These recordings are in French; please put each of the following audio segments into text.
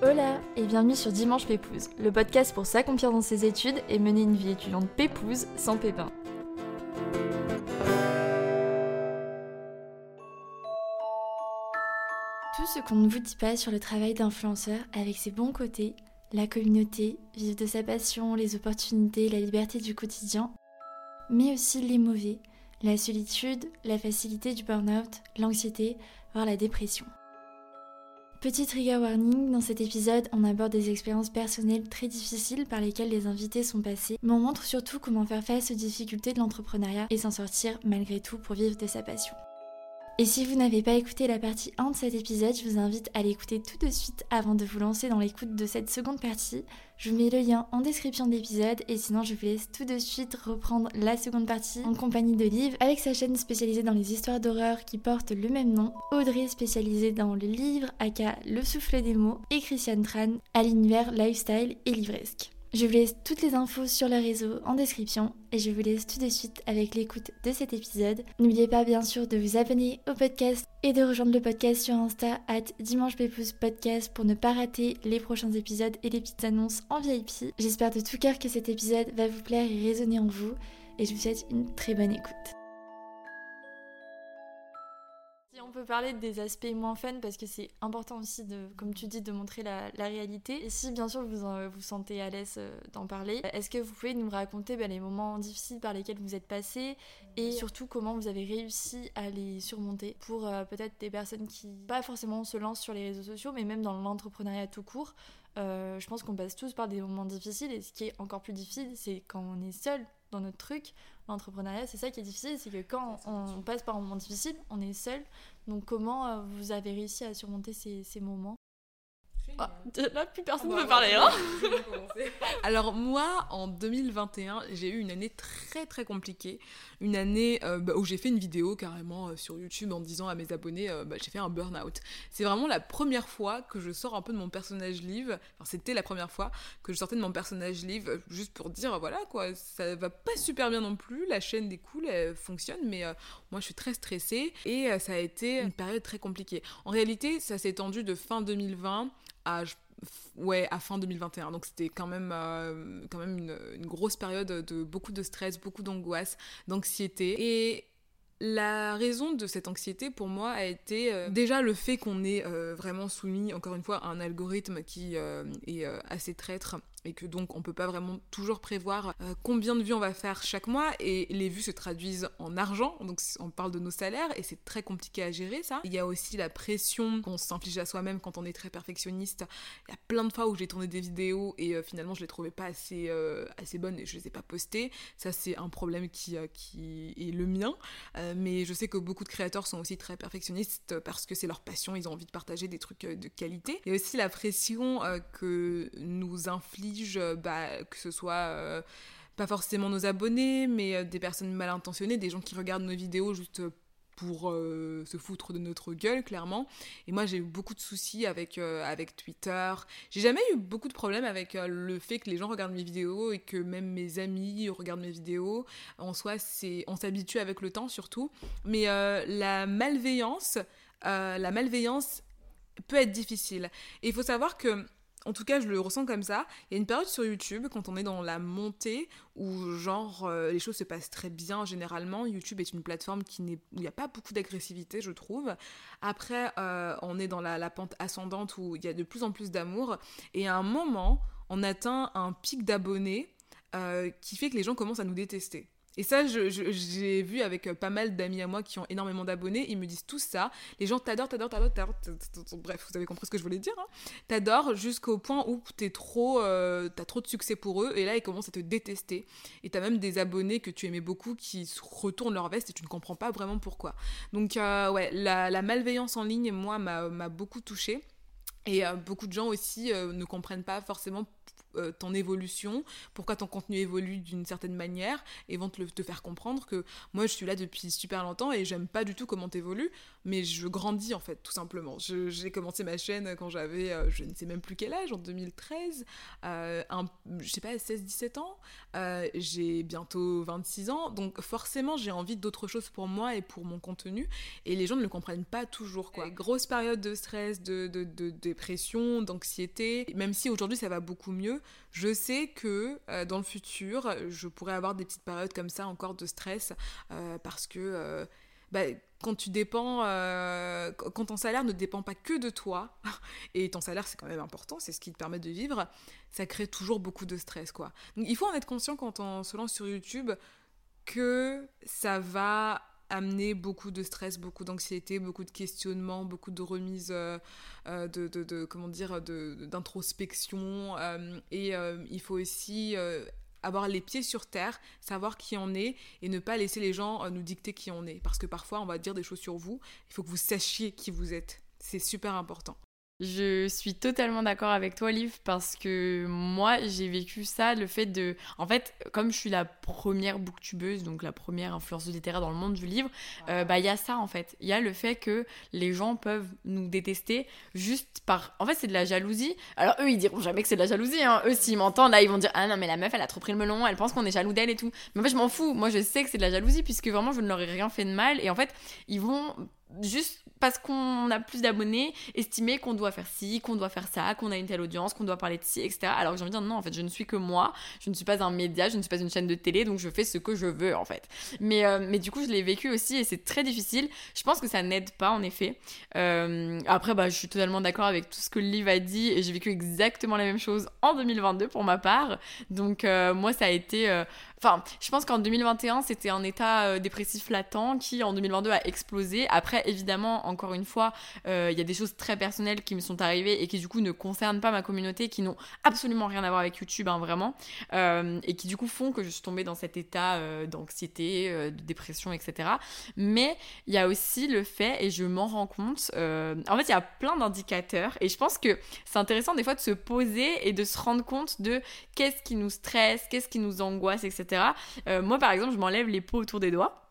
Hola et bienvenue sur Dimanche Pépouze, le podcast pour s'accomplir dans ses études et mener une vie étudiante pépouze sans pépin. Tout ce qu'on ne vous dit pas sur le travail d'influenceur avec ses bons côtés, la communauté, vivre de sa passion, les opportunités, la liberté du quotidien, mais aussi les mauvais, la solitude, la facilité du burn-out, l'anxiété, voire la dépression. Petit trigger warning, dans cet épisode, on aborde des expériences personnelles très difficiles par lesquelles les invités sont passés, mais on montre surtout comment faire face aux difficultés de l'entrepreneuriat et s'en sortir malgré tout pour vivre de sa passion. Et si vous n'avez pas écouté la partie 1 de cet épisode, je vous invite à l'écouter tout de suite avant de vous lancer dans l'écoute de cette seconde partie. Je vous mets le lien en description de l'épisode et sinon je vous laisse tout de suite reprendre la seconde partie en compagnie de Liv avec sa chaîne spécialisée dans les histoires d'horreur qui porte le même nom, Audrey spécialisée dans le livre aka Le souffle des mots et Christiane Tran à l'univers lifestyle et livresque. Je vous laisse toutes les infos sur le réseau en description et je vous laisse tout de suite avec l'écoute de cet épisode. N'oubliez pas bien sûr de vous abonner au podcast et de rejoindre le podcast sur Insta at pour ne pas rater les prochains épisodes et les petites annonces en VIP. J'espère de tout cœur que cet épisode va vous plaire et résonner en vous et je vous souhaite une très bonne écoute. On peut parler des aspects moins fun parce que c'est important aussi, de, comme tu dis, de montrer la, réalité. Et si bien sûr vous vous sentez à l'aise euh, d'en parler, est-ce que vous pouvez nous raconter bah, les moments difficiles par lesquels vous êtes passé et surtout comment vous avez réussi à les surmonter pour euh, peut-être des personnes qui pas forcément se lancent sur les réseaux sociaux, mais même dans l'entrepreneuriat tout court. Euh, je pense qu'on passe tous par des moments difficiles et ce qui est encore plus difficile, c'est quand on est seul dans notre truc. L'entrepreneuriat, c'est ça qui est difficile, c'est que quand on passe par un moment difficile, on est seul. Donc comment euh, vous avez réussi à surmonter ces, ces moments? Ah, là, plus personne ne veut parler. Hein Alors moi, en 2021, j'ai eu une année très très compliquée. Une année euh, bah, où j'ai fait une vidéo carrément euh, sur YouTube en disant à mes abonnés, euh, bah, j'ai fait un burn-out. C'est vraiment la première fois que je sors un peu de mon personnage live. Enfin, c'était la première fois que je sortais de mon personnage live, juste pour dire, voilà quoi, ça va pas super bien non plus. La chaîne découle, elle fonctionne, mais moi je suis très stressée. Et ça a été une période très compliquée. En réalité, ça s'est étendu de fin 2020 à fin 2021 donc c'était quand même euh, quand même une, une, grosse période de beaucoup de stress beaucoup d'angoisse d'anxiété. Et la raison de cette anxiété pour moi a été euh, déjà le fait qu'on est euh, vraiment soumis encore une fois à un algorithme qui est assez traître et que donc on peut pas vraiment toujours prévoir euh, combien de vues on va faire chaque mois. Et les vues se traduisent en argent donc on parle de nos salaires et c'est très compliqué à gérer ça. Il y a aussi la pression qu'on s'inflige à soi-même quand on est très perfectionniste. Il y a plein de fois où j'ai tourné des vidéos et euh, finalement je les trouvais pas assez euh, assez bonnes et je les ai pas postées. Ça c'est un problème qui qui est le mien. Mais je sais que beaucoup de créateurs sont aussi très perfectionnistes parce que c'est leur passion ils ont envie de partager des trucs de qualité. Et aussi la pression que nous inflige bah, que ce soit euh, pas forcément nos abonnés, mais euh, des personnes mal intentionnées, des gens qui regardent nos vidéos juste pour euh, se foutre de notre gueule, clairement. Et moi, j'ai eu beaucoup de soucis avec, avec Twitter. J'ai jamais eu beaucoup de problèmes avec le fait que les gens regardent mes vidéos et que même mes amis regardent mes vidéos. En soi, c'est on s'habitue avec le temps, surtout. Mais la malveillance, la malveillance peut être difficile. Et il faut savoir que en tout cas, je le ressens comme ça. Il y a une période sur YouTube, quand on est dans la montée, où genre euh, les choses se passent très bien généralement. YouTube est une plateforme qui où il n'y a pas beaucoup d'agressivité, je trouve. Après, euh, on est dans la, pente ascendante où il y a de plus en plus d'amour. Et à un moment, on atteint un pic d'abonnés euh, qui fait que les gens commencent à nous détester. Et ça, j'ai vu avec euh, pas mal d'amis à moi qui ont énormément d'abonnés, ils me disent tous ça. Les gens t'adorent, t'adorent, t'adorent. Bref, vous avez compris ce que je voulais dire. Hein. T'adorent jusqu'au point où t'es trop, euh, t'as trop de succès pour eux, et là ils commencent à te détester. Et t'as même des abonnés que tu aimais beaucoup qui retournent leur veste et tu ne comprends pas vraiment pourquoi. Donc euh, ouais, la, la malveillance en ligne, moi, m'a beaucoup touchée. Et beaucoup de gens aussi ne comprennent pas forcément euh, ton évolution, pourquoi ton contenu évolue d'une certaine manière, et vont te, te, faire comprendre que moi je suis là depuis super longtemps et j'aime pas du tout comment t'évolues, mais je grandis en fait, tout simplement. J'ai commencé ma chaîne quand j'avais, euh, je ne sais même plus quel âge, en 2013, euh, un, je sais pas, 16-17 ans, euh, j'ai bientôt 26 ans, donc forcément j'ai envie d'autre chose pour moi et pour mon contenu, et les gens ne le comprennent pas toujours, quoi. Grosse période de stress, de, de, de dépression, d'anxiété, même si aujourd'hui ça va beaucoup mieux, je sais que euh, dans le futur, je pourrais avoir des petites périodes comme ça encore de stress euh, parce que euh, bah, quand tu dépends, quand ton salaire ne dépend pas que de toi, et ton salaire c'est quand même important, c'est ce qui te permet de vivre, ça crée toujours beaucoup de stress quoi. Il faut en être conscient quand on se lance sur YouTube que ça va amener beaucoup de stress, beaucoup d'anxiété, beaucoup de questionnements, beaucoup de remises, euh, euh, de, de, de, comment dire, d'introspection. Euh, et il faut aussi avoir les pieds sur terre, savoir qui on est et ne pas laisser les gens nous dicter qui on est. Parce que parfois, on va dire des choses sur vous, il faut que vous sachiez qui vous êtes. C'est super important. Je suis totalement d'accord avec toi, Liv, parce que moi, j'ai vécu ça, le fait de... En fait, comme je suis la première booktubeuse, donc la première influenceuse littéraire dans le monde du livre, euh, bah il y a ça, en fait. Il y a le fait que les gens peuvent nous détester juste par... En fait, c'est de la jalousie. Alors, eux, ils diront jamais que c'est de la jalousie, hein. Eux, s'ils m'entendent, là, ils vont dire « Ah non, mais la meuf, elle a trop pris le melon, elle pense qu'on est jaloux d'elle et tout. » Mais en fait, je m'en fous. Moi, je sais que c'est de la jalousie, puisque vraiment, je ne leur ai rien fait de mal. Et en fait, ils vont juste parce qu'on a plus d'abonnés, estimer qu'on doit faire ci, qu'on doit faire ça, qu'on a une telle audience, qu'on doit parler de ci, etc. Alors que j'ai envie de dire non, en fait, je ne suis que moi, je ne suis pas un média, je ne suis pas une chaîne de télé, donc je fais ce que je veux, en fait. Mais, euh, mais du coup, je l'ai vécu aussi et c'est très difficile. Je pense que ça n'aide pas, en effet. Euh, après, bah, je suis totalement d'accord avec tout ce que livre a dit et j'ai vécu exactement la même chose en 2022 pour ma part. Donc, euh, moi, ça a été Enfin, je pense qu'en 2021, c'était un état euh, dépressif latent qui, en 2022, a explosé. Après, évidemment, encore une fois, euh, il y a des choses très personnelles qui me sont arrivées et qui, du coup, ne concernent pas ma communauté, qui n'ont absolument rien à voir avec YouTube, hein, vraiment. Euh, et qui, du coup, font que je suis tombée dans cet état d'anxiété, de dépression, etc. Mais il y a aussi le fait, et je m'en rends compte, en fait, il y a plein d'indicateurs. Et je pense que c'est intéressant, des fois, de se poser et de se rendre compte de qu'est-ce qui nous stresse, qu'est-ce qui nous angoisse, etc. Euh, moi, par exemple, je m'enlève les peaux autour des doigts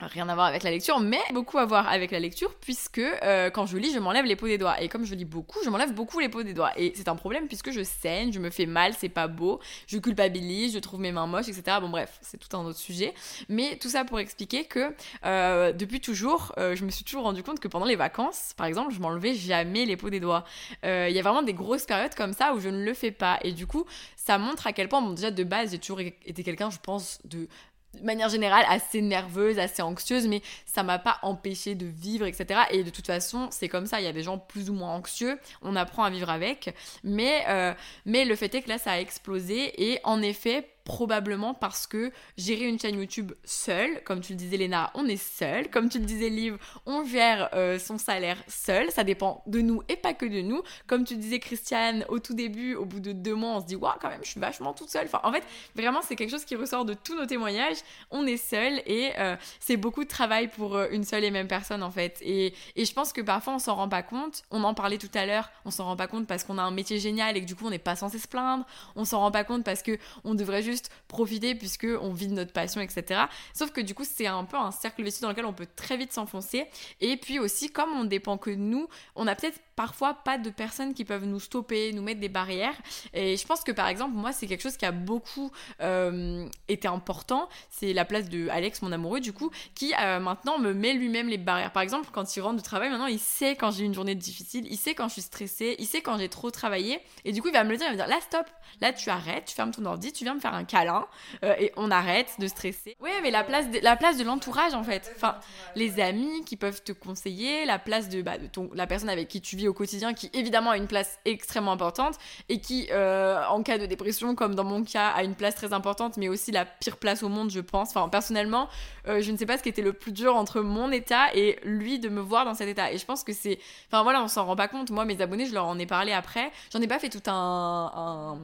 rien à voir avec la lecture, mais beaucoup à voir avec la lecture, puisque euh, quand je lis, je m'enlève les peaux des doigts. Et comme je lis beaucoup, je m'enlève beaucoup les peaux des doigts. Et c'est un problème puisque je saigne, je me fais mal, c'est pas beau, je culpabilise, je trouve mes mains moches, etc. Bon, bref, c'est tout un autre sujet. Mais tout ça pour expliquer que euh, depuis toujours, euh, je me suis toujours rendu compte que pendant les vacances, par exemple, je m'enlevais jamais les peaux des doigts. Il y a vraiment des grosses périodes comme ça où je ne le fais pas. Et du coup, ça montre à quel point, bon, déjà de base, j'ai toujours été quelqu'un, je pense, de de manière générale assez nerveuse, assez anxieuse, mais ça m'a pas empêché de vivre, etc. Et de toute façon, c'est comme ça. Il y a des gens plus ou moins anxieux. On apprend à vivre avec. Mais, euh, mais le fait est que là, ça a explosé. Et en effet, probablement parce que gérer une chaîne YouTube seule, comme tu le disais Léna, on est seul, comme tu le disais Liv, on gère euh, son salaire seul, ça dépend de nous et pas que de nous. Comme tu disais Christiane, au tout début, au bout de deux mois, on se dit waouh quand même, je suis vachement toute seule. Enfin, en fait, vraiment, c'est quelque chose qui ressort de tous nos témoignages. On est seul et euh, c'est beaucoup de travail pour euh, une seule et même personne en fait. Et, et je pense que parfois on s'en rend pas compte. On en parlait tout à l'heure, on s'en rend pas compte parce qu'on a un métier génial et que du coup on n'est pas censé se plaindre. On s'en rend pas compte parce que on devrait juste profiter puisque on vit de notre passion, etc. Sauf que du coup, c'est un peu un cercle vicieux dans lequel on peut très vite s'enfoncer. Et puis aussi, comme on dépend que nous, on a peut-être parfois pas de personnes qui peuvent nous stopper, nous mettre des barrières. Et je pense que par exemple, moi, c'est quelque chose qui a beaucoup euh, été important. C'est la place de Alex, mon amoureux, du coup, qui euh, maintenant me met lui-même les barrières. Par exemple, quand il rentre du travail, maintenant, il sait quand j'ai une journée difficile, il sait quand je suis stressée, il sait quand j'ai trop travaillé. Et du coup, il va me le dire, il va me dire, là, stop, là, tu arrêtes, tu fermes ton ordi, tu viens me faire un câlin euh, et on arrête de stresser. Oui, mais la place de, la place de l'entourage, en fait. Enfin, les amis qui peuvent te conseiller, la place de, bah, de ton, la personne avec qui tu vis au quotidien qui évidemment a une place extrêmement importante et qui euh, en cas de dépression comme dans mon cas a une place très importante mais aussi la pire place au monde je pense. Enfin personnellement euh, je ne sais pas ce qui était le plus dur entre mon état et lui de me voir dans cet état et je pense que c'est... Enfin voilà on s'en rend pas compte. Moi mes abonnés je leur en ai parlé après. J'en ai pas fait tout un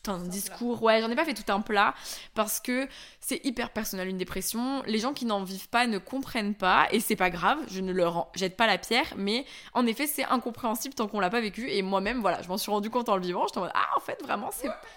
tout un discours. Ouais, j'en ai pas fait tout un plat parce que c'est hyper personnel une dépression. Les gens qui n'en vivent pas ne comprennent pas et c'est pas grave, je ne leur jette pas la pierre, mais en effet, c'est incompréhensible tant qu'on l'a pas vécu et moi-même, voilà, je m'en suis rendu compte en le vivant. J'étais en mode, ah, en fait, vraiment,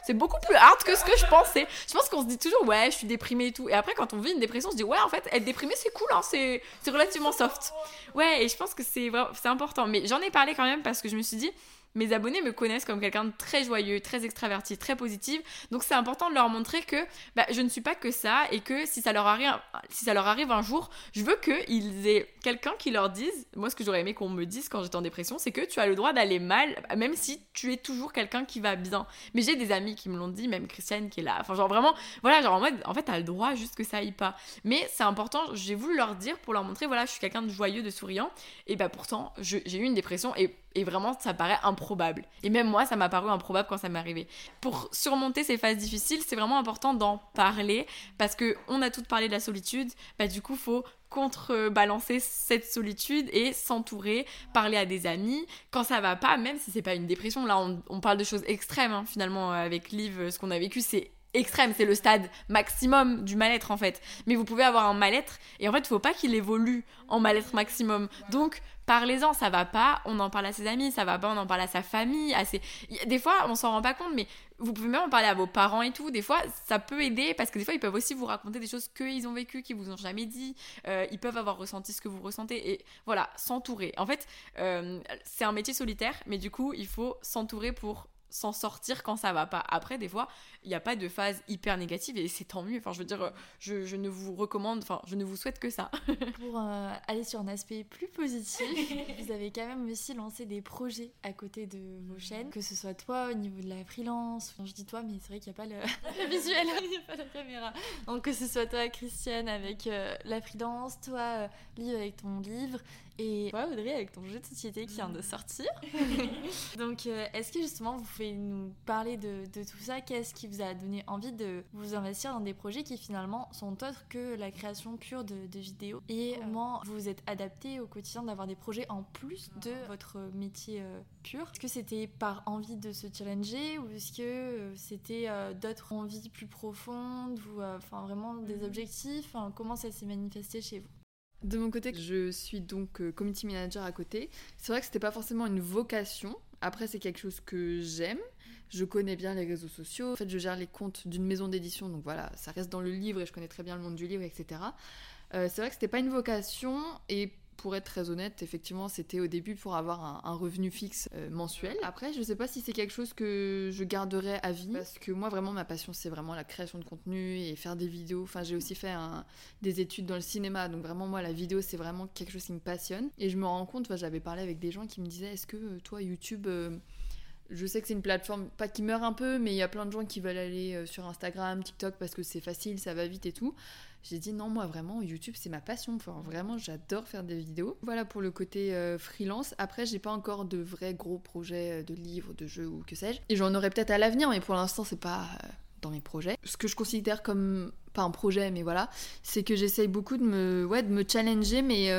c'est beaucoup plus hard que ce que je pensais. Je pense qu'on se dit toujours, ouais, je suis déprimée et tout. Et après, quand on vit une dépression, on se dit, ouais, en fait, être déprimée, c'est cool, hein, c'est relativement soft. Ouais, et je pense que c'est important. Mais j'en ai parlé quand même parce que je me suis dit, mes abonnés me connaissent comme quelqu'un de très joyeux, très extraverti, très positif. Donc c'est important de leur montrer que bah, je ne suis pas que ça et que si ça leur arrive, si ça leur arrive un jour, je veux qu'ils aient quelqu'un qui leur dise, moi ce que j'aurais aimé qu'on me dise quand j'étais en dépression, c'est que tu as le droit d'aller mal, même si tu es toujours quelqu'un qui va bien. Mais j'ai des amis qui me l'ont dit, même Christiane qui est là. Enfin genre vraiment, voilà, genre en mode, en fait t'as le droit juste que ça aille pas. Mais c'est important, j'ai voulu leur dire pour leur montrer, voilà, je suis quelqu'un de joyeux, de souriant. Et bah pourtant, j'ai eu une dépression et et vraiment, ça paraît improbable. Et même moi, ça m'a paru improbable quand ça m'est arrivé. Pour surmonter ces phases difficiles, c'est vraiment important d'en parler parce que on a toutes parlé de la solitude. Bah du coup, faut contrebalancer cette solitude et s'entourer, parler à des amis quand ça va pas, même si c'est pas une dépression. Là, on, parle de choses extrêmes hein, finalement avec Liv. Ce qu'on a vécu, c'est extrême, c'est le stade maximum du mal-être en fait. Mais vous pouvez avoir un mal-être et en fait, il faut pas qu'il évolue en mal-être maximum. Donc, parlez-en, ça va pas, on en parle à ses amis, ça va pas, on en parle à sa famille, à ses... Des fois, on s'en rend pas compte, mais vous pouvez même en parler à vos parents et tout. Des fois, ça peut aider parce que des fois, ils peuvent aussi vous raconter des choses qu'ils ont vécues, qu'ils vous ont jamais dit. Euh, ils peuvent avoir ressenti ce que vous ressentez et voilà, s'entourer. En fait, euh, c'est un métier solitaire, mais du coup, il faut s'entourer pour s'en sortir quand ça va pas. Après, des fois, il n'y a pas de phase hyper négative et c'est tant mieux. Enfin, je veux dire, je, je, ne vous recommande, enfin, je ne vous souhaite que ça. Pour euh, aller sur un aspect plus positif, vous avez quand même aussi lancé des projets à côté de vos chaînes, que ce soit toi au niveau de la freelance. Enfin, je dis toi, mais c'est vrai qu'il n'y a pas le, visuel, il n'y a pas la caméra. Donc, que ce soit toi, Christiane, avec euh, la freelance, toi, euh, avec ton livre, et toi, Audrey, avec ton jeu de société qui vient de sortir. Donc, euh, est-ce que justement, vous pouvez nous parler de, tout ça? Qu'est-ce qui vous a donné envie de vous investir dans des projets qui finalement sont autres que la création pure de, vidéos? Et comment vous vous êtes adapté au quotidien d'avoir des projets en plus de votre métier euh, pur? Est-ce que c'était par envie de se challenger ou est-ce que euh, c'était d'autres envies plus profondes ou enfin vraiment des mhm. objectifs? Comment ça s'est manifesté chez vous? De mon côté, je suis donc euh, community manager à côté. C'est vrai que c'était pas forcément une vocation. Après, c'est quelque chose que j'aime. Je connais bien les réseaux sociaux. En fait, je gère les comptes d'une maison d'édition, donc voilà, ça reste dans le livre et je connais très bien le monde du livre, etc. Euh, c'est vrai que c'était pas une vocation et pour être très honnête, effectivement, c'était au début pour avoir un, revenu fixe euh, mensuel. Après, je sais pas si c'est quelque chose que je garderai à vie, parce que moi, vraiment, ma passion, c'est vraiment la création de contenu et faire des vidéos. Enfin, j'ai aussi fait des études dans le cinéma, donc vraiment, moi, la vidéo, c'est vraiment quelque chose qui me passionne. Et je me rends compte, j'avais parlé avec des gens qui me disaient, est-ce que euh, toi, YouTube... Euh, je sais que c'est une plateforme, pas qui meurt un peu, mais il y a plein de gens qui veulent aller sur Instagram, TikTok parce que c'est facile, ça va vite et tout. J'ai dit non, moi vraiment, YouTube c'est ma passion. Enfin, vraiment, j'adore faire des vidéos. Voilà pour le côté euh, freelance. Après, j'ai pas encore de vrais gros projets euh, de livres, de jeux ou que sais-je. Et j'en aurai peut-être à l'avenir, mais pour l'instant, c'est pas euh, dans mes projets. Ce que je considère comme pas un projet, mais voilà, c'est que j'essaye beaucoup de me, ouais, de me challenger, mais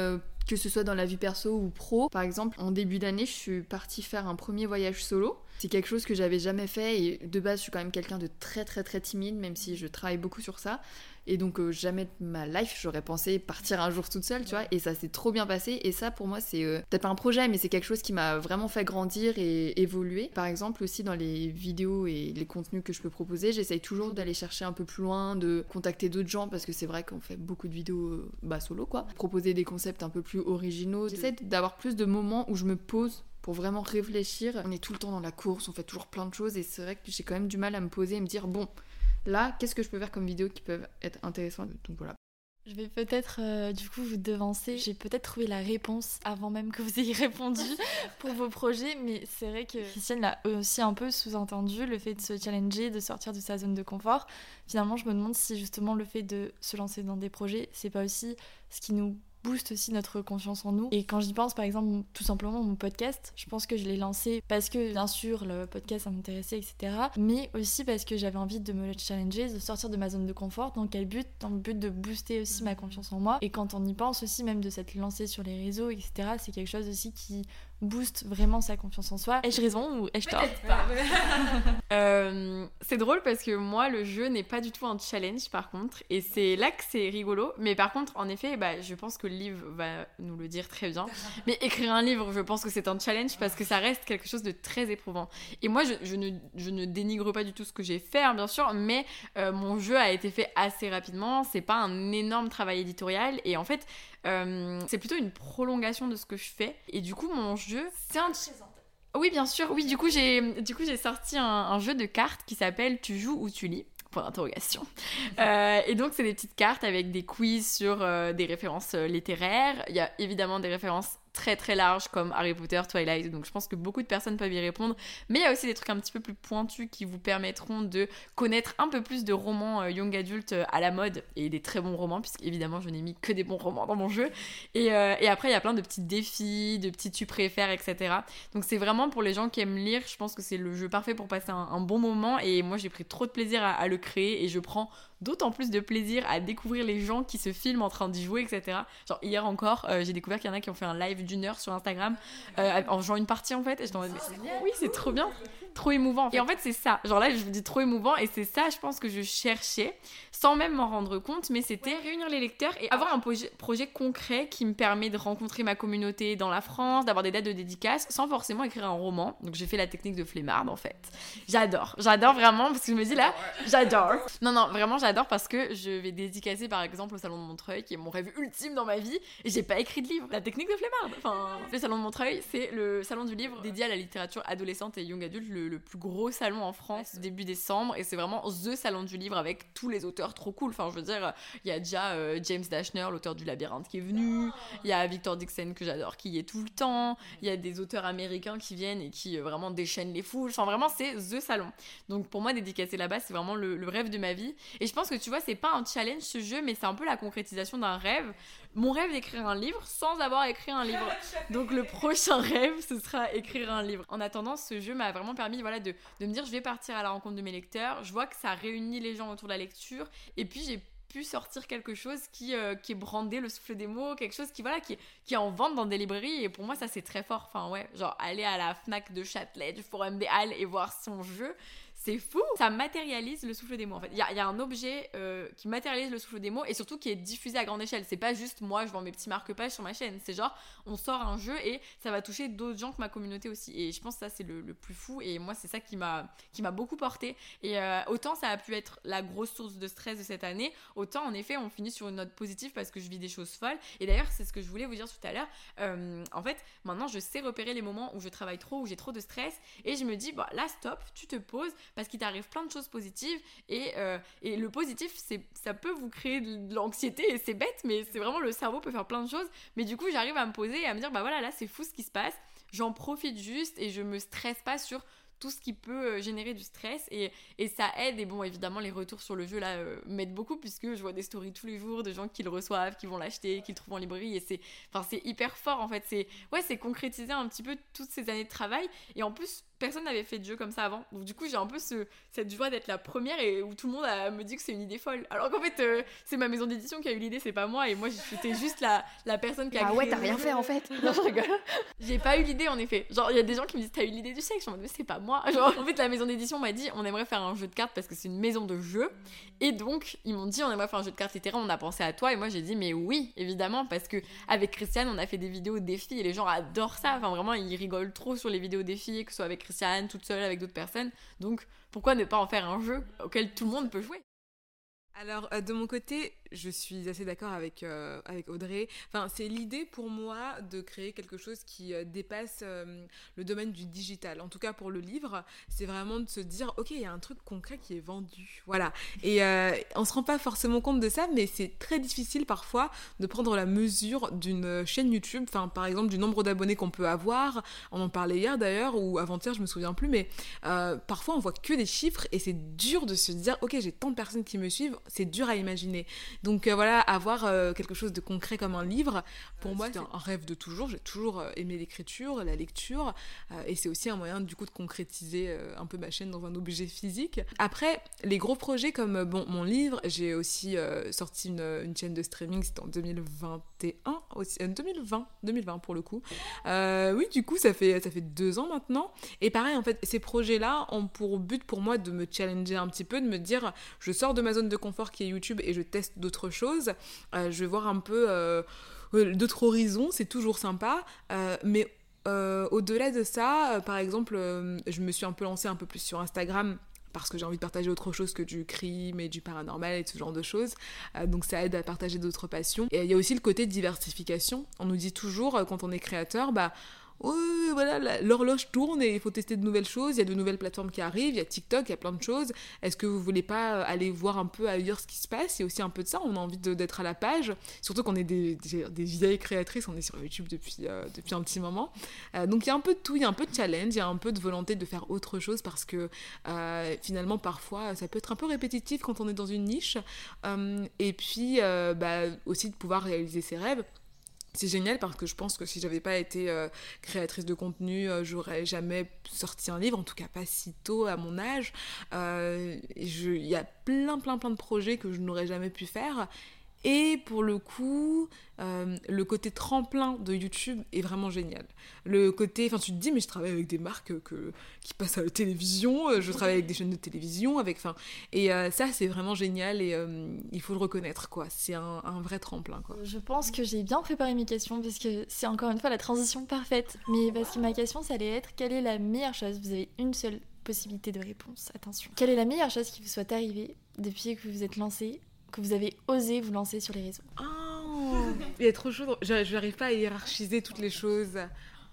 que ce soit dans la vie perso ou pro. Par exemple, en début d'année, je suis partie faire un premier voyage solo. C'est quelque chose que j'avais jamais fait et de base, je suis quand même quelqu'un de très très très timide, même si je travaille beaucoup sur ça. Et donc, euh, jamais de ma life, j'aurais pensé partir un jour toute seule, tu vois. Et ça s'est trop bien passé. Et ça, pour moi, c'est euh, peut-être pas un projet, mais c'est quelque chose qui m'a vraiment fait grandir et évoluer. Par exemple, aussi dans les vidéos et les contenus que je peux proposer, j'essaye toujours d'aller chercher un peu plus loin, de contacter d'autres gens, parce que c'est vrai qu'on fait beaucoup de vidéos euh, bah, solo, quoi. Proposer des concepts un peu plus originaux. J'essaie d'avoir plus de moments où je me pose pour vraiment réfléchir. On est tout le temps dans la course, on fait toujours plein de choses et c'est vrai que j'ai quand même du mal à me poser et me dire bon, là, qu'est-ce que je peux faire comme vidéo qui peuvent être intéressantes? Donc voilà. Je vais peut-être euh, du coup vous devancer. J'ai peut-être trouvé la réponse avant même que vous ayez répondu pour vos projets, mais c'est vrai que Christiane l'a aussi un peu sous-entendu, le fait de se challenger, de sortir de sa zone de confort. Finalement, je me demande si justement le fait de se lancer dans des projets, c'est pas aussi ce qui nous booste aussi notre confiance en nous. Et quand j'y pense, par exemple, tout simplement mon podcast, je pense que je l'ai lancé parce que, bien sûr, le podcast, ça m'intéressait, etc. Mais aussi parce que j'avais envie de me challenger, de sortir de ma zone de confort. Dans quel but? Dans le but de booster aussi ma confiance en moi. Et quand on y pense aussi, même de s'être lancé sur les réseaux, etc., c'est quelque chose aussi qui booste vraiment sa confiance en soi. Ai-je raison ou ai-je tort Euh, c'est drôle parce que moi, le jeu n'est pas du tout un challenge par contre, et c'est là que c'est rigolo. Mais par contre, en effet, bah, je pense que le livre va nous le dire très bien. Mais écrire un livre, je pense que c'est un challenge parce que ça reste quelque chose de très éprouvant. Et moi, je, je ne, je ne dénigre pas du tout ce que j'ai fait, hein, bien sûr, mais euh, mon jeu a été fait assez rapidement. C'est pas un énorme travail éditorial, et en fait, euh, c'est plutôt une prolongation de ce que je fais. Et du coup, mon jeu, c'est un oui, bien sûr. Oui, du coup, j'ai du coup j'ai sorti un, un jeu de cartes qui s'appelle Tu joues ou tu lis Point d'interrogation. Euh, et donc, c'est des petites cartes avec des quiz sur euh, des références euh, littéraires. Il y a évidemment des références très très larges comme Harry Potter, Twilight. Donc, je pense que beaucoup de personnes peuvent y répondre. Mais il y a aussi des trucs un petit peu plus pointus qui vous permettront de connaître un peu plus de romans euh, young adultes euh, à la mode et des très bons romans, puisque évidemment, je n'ai mis que des bons romans dans mon jeu. Et, euh, après, il y a plein de petits défis, de petits tu préfères, etc. Donc, c'est vraiment pour les gens qui aiment lire. Je pense que c'est le jeu parfait pour passer un, bon moment. Et moi, j'ai pris trop de plaisir à, le créer et je prends d'autant plus de plaisir à découvrir les gens qui se filment en train d'y jouer, etc. Genre hier encore, j'ai découvert qu'il y en a qui ont fait un live d'une heure sur Instagram euh, en jouant une partie en fait. Et oui, c'est trop bien, trop émouvant. Et en fait, c'est ça. Genre là, je vous dis trop émouvant et c'est ça, je pense que je cherchais sans même m'en rendre compte, mais c'était réunir les lecteurs et avoir un projet, projet concret qui me permet de rencontrer ma communauté dans la France, d'avoir des dates de dédicace sans forcément écrire un roman. Donc j'ai fait la technique de flemmarde en fait. J'adore, j'adore vraiment parce que je me dis là, j'adore. Non, non, vraiment j'adore parce que je vais dédicacer par exemple au Salon de Montreuil qui est mon rêve ultime dans ma vie et j'ai pas écrit de livre. La technique de Enfin, le Salon de Montreuil, c'est le salon du livre dédié à la littérature adolescente et young adulte, le, le plus gros salon en France début décembre et c'est vraiment the salon du livre avec tous les auteurs trop cool. Enfin, je veux dire, il y a déjà euh, James Dashner, l'auteur du Labyrinthe, qui est venu. Il y a Victor Dixon que j'adore, qui y est tout le temps. Il y a des auteurs américains qui viennent et qui euh, vraiment déchaînent les foules. Enfin, vraiment, c'est the salon. Donc, pour moi, dédicacer là-bas, c'est vraiment le, le rêve de ma vie. Et je pense que tu vois, c'est pas un challenge ce jeu, mais c'est un peu la concrétisation d'un rêve. Mon rêve d'écrire un livre sans avoir écrit un livre. Donc le prochain rêve, ce sera écrire un livre. En attendant, ce jeu m'a vraiment permis voilà, de, de me dire je vais partir à la rencontre de mes lecteurs. Je vois que ça réunit les gens autour de la lecture. Et puis j'ai pu sortir quelque chose qui, euh, qui est brandé le souffle des mots, quelque chose qui voilà qui, qui est en vente dans des librairies et pour moi ça c'est très fort. Enfin ouais, genre aller à la Fnac de Châtelet, du Forum des Halles et voir son jeu, c'est fou. Ça matérialise le souffle des mots en fait. Il y a, un objet euh, qui matérialise le souffle des mots et surtout qui est diffusé à grande échelle. C'est pas juste moi je vends mes petits marque-pages sur ma chaîne. C'est genre on sort un jeu et ça va toucher d'autres gens que ma communauté aussi. Et je pense que ça c'est le, plus fou et moi c'est ça qui m'a beaucoup porté. Et euh, autant ça a pu être la grosse source de stress de cette année, autant en effet on finit sur une note positive parce que je vis des choses folles. Et d'ailleurs c'est ce que je voulais vous dire tout à l'heure. Euh, en fait maintenant je sais repérer les moments où je travaille trop, où j'ai trop de stress et je me dis bah là stop, tu te poses parce qu'il t'arrive plein de choses positives et, euh, le positif c'est ça peut vous créer de l'anxiété et c'est bête mais c'est vraiment le cerveau peut faire plein de choses. Mais du coup j'arrive à me poser et à me dire bah voilà là c'est fou ce qui se passe. J'en profite juste et je me stresse pas sur tout ce qui peut euh, générer du stress et, et, ça aide. Et bon évidemment les retours sur le jeu là euh, m'aident beaucoup puisque je vois des stories tous les jours de gens qui le reçoivent qui vont l'acheter qui le trouvent en librairie et c'est enfin c'est hyper fort en fait. C'est ouais c'est concrétiser un petit peu toutes ces années de travail. Et en plus personne n'avait fait de jeu comme ça avant. Donc du coup, j'ai un peu ce, cette joie d'être la première et où tout le monde a, me dit que c'est une idée folle. Alors qu'en fait, euh, c'est ma maison d'édition qui a eu l'idée, c'est pas moi. Et moi, j'étais juste la, la personne qui a Ah ouais, t'as rien fait en fait. Non, je rigole. J'ai pas eu l'idée en effet. Genre, il y a des gens qui me disent T'as eu l'idée du sexe Je me dis Mais c'est pas moi. Genre, en fait, la maison d'édition m'a dit On aimerait faire un jeu de cartes parce que c'est une maison de jeu. Et donc, ils m'ont dit On aimerait faire un jeu de cartes littéraires. On a pensé à toi. Et moi, j'ai dit Mais oui, évidemment. Parce que avec Christiane, on a fait des vidéos défis et les gens adorent ça. Enfin, vraiment, ils rigolent trop sur les vidéos défis, que ce soit avec Christiane, toute seule avec d'autres personnes. Donc pourquoi ne pas en faire un jeu auquel tout le monde peut jouer? Alors, euh, de mon côté, je suis assez d'accord avec, euh, avec Audrey. Enfin, c'est l'idée pour moi de créer quelque chose qui euh, dépasse euh, le domaine du digital. En tout cas, pour le livre, c'est vraiment de se dire, ok, il y a un truc concret qui est vendu. Voilà. Et on se rend pas forcément compte de ça, mais c'est très difficile parfois de prendre la mesure d'une chaîne YouTube. Enfin, par exemple, du nombre d'abonnés qu'on peut avoir. On en parlait hier d'ailleurs, ou avant-hier, je me souviens plus, mais parfois on voit que des chiffres et c'est dur de se dire, ok, j'ai tant de personnes qui me suivent c'est dur à imaginer. Donc euh, voilà, avoir euh, quelque chose de concret comme un livre, pour moi, c'est un rêve de toujours. J'ai toujours aimé l'écriture, la lecture, et c'est aussi un moyen du coup de concrétiser un peu ma chaîne dans un objet physique. Après, les gros projets comme bon mon livre, j'ai aussi sorti une, une, chaîne de streaming, c'était en 2021, aussi, 2020, 2020 pour le coup. oui, du coup, ça fait ça fait deux ans maintenant. Et pareil, en fait, ces projets-là ont pour but pour moi de me challenger un petit peu, de me dire, je sors de ma zone de confort qui est YouTube et je teste d'autres choses. Euh, je vais voir un peu euh, d'autres horizons, c'est toujours sympa. Euh, mais au-delà de ça, par exemple, je me suis un peu lancée un peu plus sur Instagram parce que j'ai envie de partager autre chose que du crime et du paranormal et ce genre de choses. donc ça aide à partager d'autres passions. Et il y a aussi le côté diversification. On nous dit toujours, quand on est créateur, bah oui, voilà, l'horloge tourne et il faut tester de nouvelles choses. Il y a de nouvelles plateformes qui arrivent, il y a TikTok, il y a plein de choses. Est-ce que vous voulez pas euh, aller voir un peu ailleurs ce qui se passe? Il y a aussi un peu de ça, on a envie d'être à la page. Surtout qu'on est des, des, vieilles créatrices, on est sur YouTube depuis, euh, depuis un petit moment. Euh, donc il y a un peu de tout, il y a un peu de challenge, il y a un peu de volonté de faire autre chose parce que finalement, parfois, ça peut être un peu répétitif quand on est dans une niche. et puis, bah, aussi de pouvoir réaliser ses rêves c'est génial parce que je pense que si j'avais pas été euh, créatrice de contenu, euh, j'aurais jamais sorti un livre, en tout cas pas si tôt à mon âge. Euh, il y a plein, plein, plein de projets que je n'aurais jamais pu faire. Et pour le coup, euh, le côté tremplin de YouTube est vraiment génial. Le côté, enfin tu te dis mais je travaille avec des marques que, qui passent à la télévision, euh, je travaille avec des chaînes de télévision, avec, enfin, et euh, ça c'est vraiment génial et il faut le reconnaître quoi. C'est un, vrai tremplin quoi. Je pense que j'ai bien préparé mes questions parce que c'est encore une fois la transition parfaite. Mais parce que ma question ça allait être quelle est la meilleure chose? Vous avez une seule possibilité de réponse. Attention. Quelle est la meilleure chose qui vous soit arrivée depuis que vous vous êtes lancé? Que vous avez osé vous lancer sur les réseaux Oh Il est trop chaud. Je n'arrive pas à hiérarchiser toutes les choses.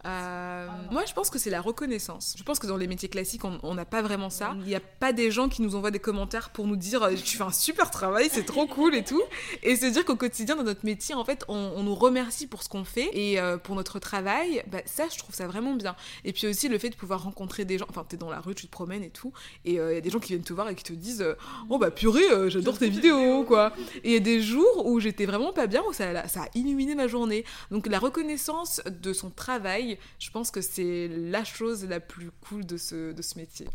Euh, moi, je pense que c'est la reconnaissance. Je pense que dans les métiers classiques, on n'a pas vraiment ça. Il n'y a pas des gens qui nous envoient des commentaires pour nous dire euh, tu fais un super travail, c'est trop cool et tout. Et se dire qu'au quotidien, dans notre métier, en fait, on, nous remercie pour ce qu'on fait et euh, pour notre travail. Bah, ça, je trouve ça vraiment bien. Et puis aussi le fait de pouvoir rencontrer des gens. Enfin, tu es dans la rue, tu te promènes et tout. Et il y a des gens qui viennent te voir et qui te disent Oh bah purée, j'adore tes vidéos, quoi. Et il y a des jours où j'étais vraiment pas bien, où ça, ça a illuminé ma journée. Donc la reconnaissance de son travail je pense que c'est la chose la plus cool de ce, de ce métier.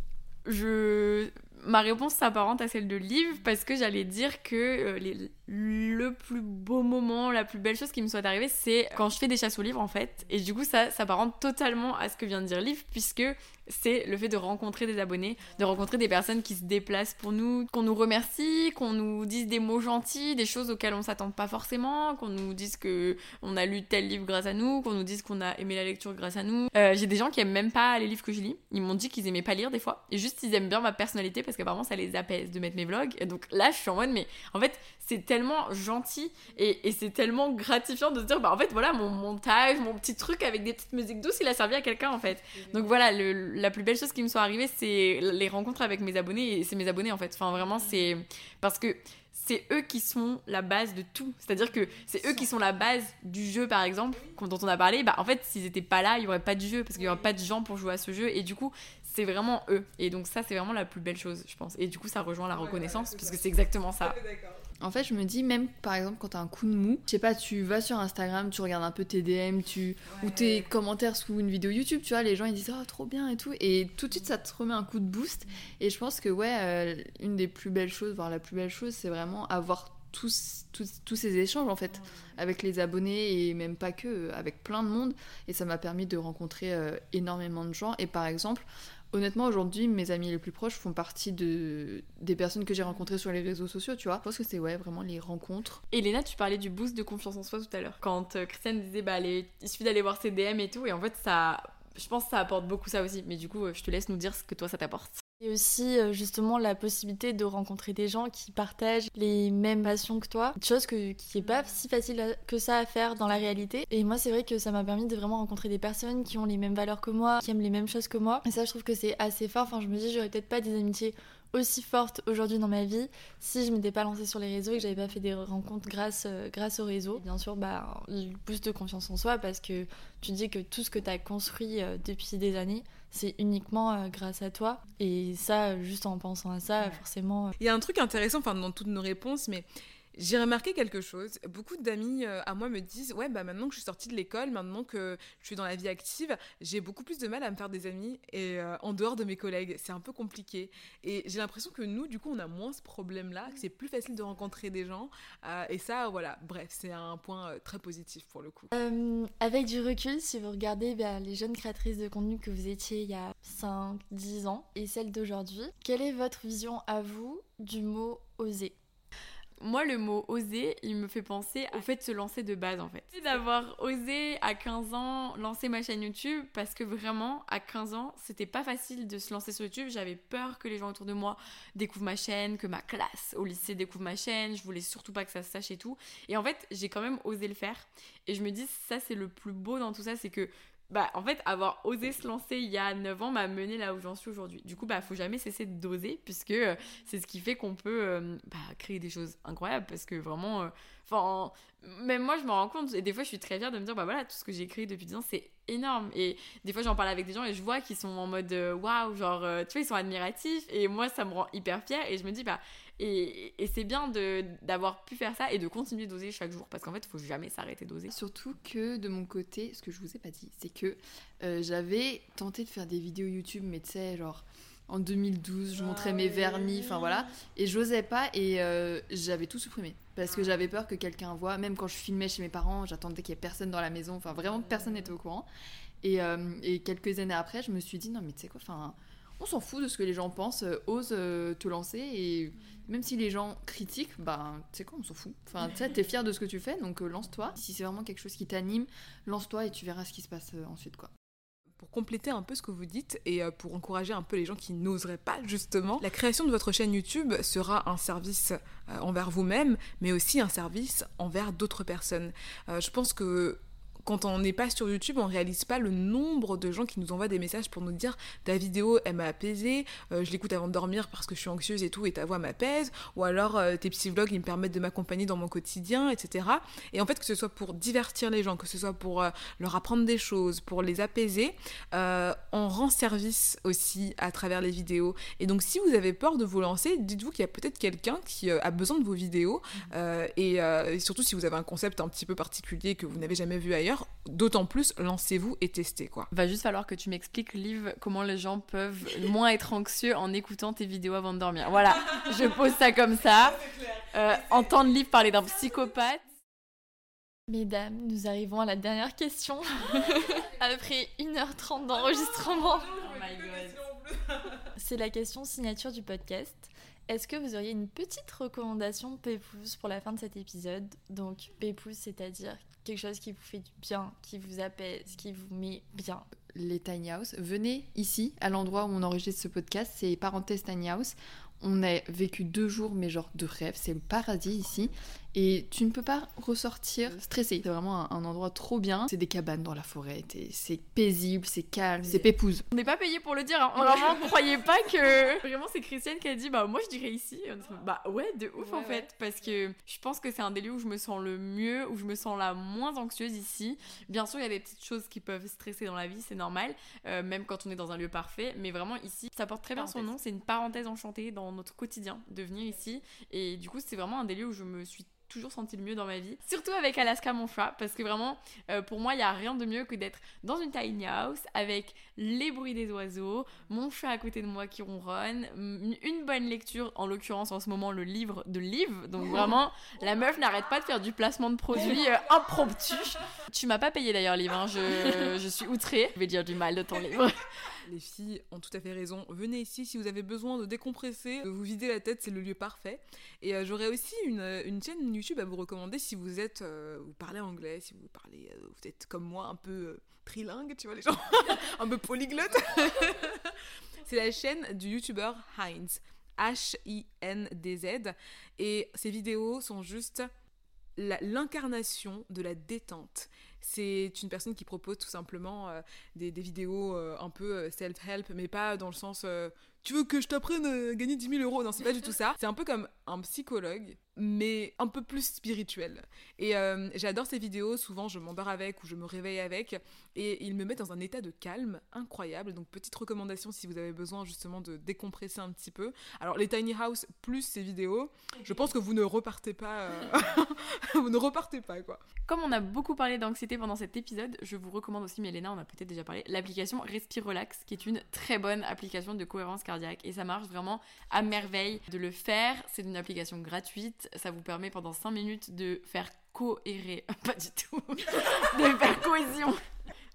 Je ma réponse s'apparente à celle de Liv parce que j'allais dire que euh, le plus beau moment, la plus belle chose qui me soit arrivée, c'est quand je fais des chasses aux livres en fait. Et du coup, ça s'apparente totalement à ce que vient de dire Liv puisque c'est le fait de rencontrer des abonnés, de rencontrer des personnes qui se déplacent pour nous, qu'on nous remercie, qu'on nous dise des mots gentils, des choses auxquelles on s'attend pas forcément, qu'on nous dise que on a lu tel livre grâce à nous, qu'on nous dise qu'on a aimé la lecture grâce à nous. Euh, j'ai des gens qui aiment même pas les livres que je lis. Ils m'ont dit qu'ils aimaient pas lire des fois, et juste ils aiment bien ma personnalité parce qu'apparemment ça les apaise de mettre mes vlogs. Et donc là, je suis en mode mais en fait c'est tellement gentil et, et c'est tellement gratifiant de se dire bah en fait voilà mon montage, mon petit truc avec des petites musiques douces, il a servi à quelqu'un en fait. Donc voilà le la plus belle chose qui me soit arrivée, c'est les rencontres avec mes abonnés et c'est mes abonnés en fait. Enfin, vraiment, c'est parce que c'est eux qui sont la base de tout. C'est-à-dire que c'est eux qui sont la base du jeu, par exemple, dont on a parlé. Bah, en fait, s'ils étaient pas là, il y aurait pas de jeu parce qu'il y aurait pas de gens pour jouer à ce jeu. Et du coup, c'est vraiment eux. Et donc, ça, c'est vraiment la plus belle chose, je pense. Et du coup, ça rejoint la reconnaissance parce que c'est exactement ça. En fait, je me dis, même par exemple, quand t'as un coup de mou, je sais pas, tu vas sur Instagram, tu regardes un peu tes DM, tu... ou tes commentaires sous une vidéo YouTube, tu vois, les gens ils disent, oh trop bien et tout, et tout de suite ça te remet un coup de boost. Et je pense que, ouais, euh, une des plus belles choses, voire la plus belle chose, c'est vraiment avoir tous, tous, tous, ces échanges en fait avec les abonnés et même pas que, euh, avec plein de monde. Et ça m'a permis de rencontrer euh, énormément de gens. Et par exemple, Honnêtement, aujourd'hui, mes amis les plus proches font partie de... des personnes que j'ai rencontrées sur les réseaux sociaux, tu vois. Je pense que c'est ouais, vraiment les rencontres. Et Léna, tu parlais du boost de confiance en soi tout à l'heure. Quand euh, Christiane disait, bah, il suffit d'aller voir ses DM et tout, et en fait, ça. Je pense que ça apporte beaucoup ça aussi. Mais du coup, euh, je te laisse nous dire ce que toi, ça t'apporte. Et aussi euh, justement la possibilité de rencontrer des gens qui partagent les mêmes passions que toi, chose qui est pas si facile que ça à faire dans la réalité. Et moi c'est vrai que ça m'a permis de vraiment rencontrer des personnes qui ont les mêmes valeurs que moi, qui aiment les mêmes choses que moi. Et ça je trouve que c'est assez fort. Enfin je me dis j'aurais peut-être pas des amitiés aussi fortes aujourd'hui dans ma vie si je m'étais pas lancée sur les réseaux et que j'avais pas fait des rencontres grâce, euh, grâce au réseau. bien sûr, bah, plus de confiance en soi parce que tu dis que tout ce que tu as construit euh, depuis des années, c'est uniquement euh, grâce à toi. Et ça, juste en pensant à ça, forcément. Euh, Il y a un truc intéressant, enfin, dans toutes nos réponses, mais J'ai remarqué quelque chose. Beaucoup d'amis euh, à moi me disent Ouais, bah maintenant que je suis sortie de l'école, maintenant que je suis dans la vie active, j'ai beaucoup plus de mal à me faire des amis et euh, en dehors de mes collègues. C'est un peu compliqué. Et j'ai l'impression que nous, du coup, on a moins ce problème-là, que c'est plus facile de rencontrer des gens. Euh, et ça, voilà, bref, c'est un point très positif pour le coup. avec du recul, si vous regardez bah, les jeunes créatrices de contenu que vous étiez il y a 5-10 ans et celles d'aujourd'hui, quelle est votre vision à vous du mot oser? Moi, le mot oser, il me fait penser au fait de se lancer de base en fait. D'avoir osé à 15 ans lancer ma chaîne YouTube parce que vraiment, à 15 ans, c'était pas facile de se lancer sur YouTube. J'avais peur que les gens autour de moi découvrent ma chaîne, que ma classe au lycée découvre ma chaîne. Je voulais surtout pas que ça se sache et tout. Et en fait, j'ai quand même osé le faire. Et je me dis, ça, c'est le plus beau dans tout ça, c'est que bah, en fait, avoir osé se lancer il y a 9 ans m'a mené là où j'en suis aujourd'hui. Du coup, bah, faut jamais cesser d'oser, puisque euh, c'est ce qui fait qu'on peut euh, bah, créer des choses incroyables, parce que vraiment, euh, enfin, même moi, je me rends compte, et des fois, je suis très fière de me dire, bah voilà, tout ce que j'ai créé depuis 10 ans, c'est énorme. Et des fois, j'en parle avec des gens et je vois qu'ils sont en mode waouh, genre, tu vois, ils sont admiratifs, et moi, ça me rend hyper fière, et je me dis, bah, et, c'est bien d'avoir pu faire ça et de continuer d'oser chaque jour parce qu'en fait, il faut jamais s'arrêter d'oser. Surtout que de mon côté, ce que je vous ai pas dit, c'est que euh, j'avais tenté de faire des vidéos YouTube, mais tu sais, genre en 2012, je montrais mes vernis, enfin voilà, et j'osais pas et euh, j'avais tout supprimé parce que j'avais peur que quelqu'un voit. Même quand je filmais chez mes parents, j'attendais qu'il y ait personne dans la maison, enfin vraiment personne n'était au courant. Et, euh, et, quelques années après, je me suis dit non mais tu sais quoi, enfin on s'en fout de ce que les gens pensent, ose te lancer et même si les gens critiquent, bah, tu sais quoi, on s'en fout. Enfin, tu sais, t'es fier de ce que tu fais, donc euh, lance-toi. Si c'est vraiment quelque chose qui t'anime, lance-toi et tu verras ce qui se passe euh, ensuite, quoi. Pour compléter un peu ce que vous dites et euh, pour encourager un peu les gens qui n'oseraient pas, justement, la création de votre chaîne YouTube sera un service envers vous-même, mais aussi un service envers d'autres personnes. je pense que quand on n'est pas sur YouTube, on réalise pas le nombre de gens qui nous envoient des messages pour nous dire ta vidéo elle m'a apaisé, euh, je l'écoute avant de dormir parce que je suis anxieuse et tout et ta voix m'apaise, ou alors euh, tes petits vlogs ils me permettent de m'accompagner dans mon quotidien, etc. Et en fait que ce soit pour divertir les gens, que ce soit pour euh, leur apprendre des choses, pour les apaiser, on rend service aussi à travers les vidéos. Et donc si vous avez peur de vous lancer, dites-vous qu'il y a peut-être quelqu'un qui a besoin de vos vidéos et, et surtout si vous avez un concept un petit peu particulier que vous n'avez jamais vu ailleurs d'autant plus, lancez-vous et testez quoi. Va juste falloir que tu m'expliques, Liv, comment les gens peuvent moins être anxieux en écoutant tes vidéos avant de dormir. Voilà, je pose ça comme ça. Euh, entendre Liv parler d'un psychopathe. Mesdames, nous arrivons à la dernière question. Après 1h30 d'enregistrement. Oh C'est la question signature du podcast. Est-ce que vous auriez une petite recommandation Pépouze pour la fin de cet épisode? Donc Pépouze, c'est-à-dire quelque chose qui vous fait du bien, qui vous apaise, qui vous met bien. Les tiny house. Venez ici, à l'endroit où on enregistre ce podcast, c'est Parenthèse Tiny House. On a vécu deux jours, mais genre de rêve, c'est le paradis ici. Et tu ne peux pas ressortir stressé. C'est vraiment un, endroit trop bien. C'est des cabanes dans la forêt. C'est paisible, c'est calme, c'est pépouse. On n'est pas payé pour le dire. Hein. Vraiment, croyez pas que. Vraiment, c'est Christiane qui a dit Bah, moi, je dirais ici. Bah, ouais, de ouf en fait. Parce que je pense que c'est un des lieux où je me sens le mieux, où je me sens la moins anxieuse ici. Bien sûr, il y a des petites choses qui peuvent stresser dans la vie, c'est normal. Euh, même quand on est dans un lieu parfait. Mais vraiment, ici, ça porte très bien son nom. C'est une parenthèse enchantée dans notre quotidien de venir ici. Et du coup, c'est vraiment un des lieux où je me suis toujours senti le mieux dans ma vie. Surtout avec Alaska, mon chat, parce que vraiment, euh, pour moi, il n'y a rien de mieux que d'être dans une tiny house avec les bruits des oiseaux, mon chat à côté de moi qui ronronne, une bonne lecture, en l'occurrence en ce moment le livre de Liv. Donc vraiment, la meuf n'arrête pas de faire du placement de produits euh, impromptu. Tu m'as pas payé d'ailleurs, Liv, hein. je, je suis outrée. Je vais dire du mal de ton livre. Les filles ont tout à fait raison. Venez ici si vous avez besoin de décompresser, de vous vider la tête, c'est le lieu parfait. Et euh, j'aurais aussi une, une, chaîne YouTube à vous recommander si vous êtes, euh, vous parlez anglais, si vous parlez, euh, vous êtes comme moi un peu trilingue, tu vois les gens, un peu polyglotte. c'est la chaîne du YouTuber Heinz. H-I-N-D-Z. Et ces vidéos sont juste l'incarnation de la détente. C'est une personne qui propose tout simplement euh, des, vidéos euh, un peu euh, self-help, mais pas dans le sens tu veux que je t'apprenne à gagner 10 000 euros? Non, c'est pas du tout ça. C'est un peu comme un psychologue, mais un peu plus spirituel. Et euh, j'adore ces vidéos, souvent je m'endors avec ou je me réveille avec, et il me met dans un état de calme incroyable. Donc petite recommandation si vous avez besoin justement de décompresser un petit peu. Alors les tiny house plus ces vidéos, je pense que vous ne repartez pas, euh, vous ne repartez pas quoi. Comme on a beaucoup parlé d'anxiété pendant cet épisode, je vous recommande aussi, mais Elena, on a peut-être déjà parlé, l'application Respire Relax, qui est une très bonne application de cohérence cardiaque. Et ça marche vraiment à merveille de le faire. C'est une application gratuite. Ça vous permet pendant 5 minutes de faire cohérer, pas du tout, de faire cohésion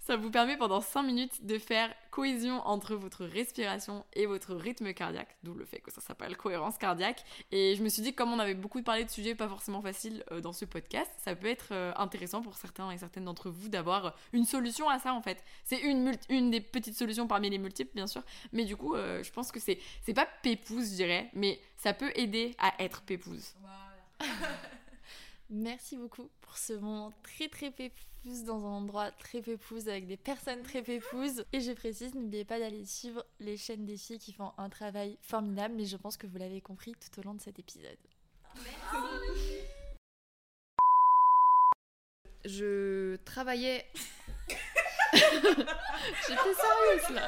ça vous permet pendant 5 minutes de faire cohésion entre votre respiration et votre rythme cardiaque, d'où le fait que ça s'appelle cohérence cardiaque. Et je me suis dit, comme on avait beaucoup parlé de sujets pas forcément faciles euh, dans ce podcast, ça peut être euh, intéressant pour certains et certaines d'entre vous d'avoir une solution à ça en fait. C'est une, des petites solutions parmi les multiples, bien sûr, mais du coup, euh, je pense que c'est, c'est pas pépouse, je dirais, mais ça peut aider à être pépouse. Merci beaucoup pour ce moment très très pépouze dans un endroit très pépouze avec des personnes très pépouses. Et je précise, n'oubliez pas d'aller suivre les chaînes des filles qui font un travail formidable, mais je pense que vous l'avez compris tout au long de cet épisode. Merci. Je travaillais. J'étais sérieuse là.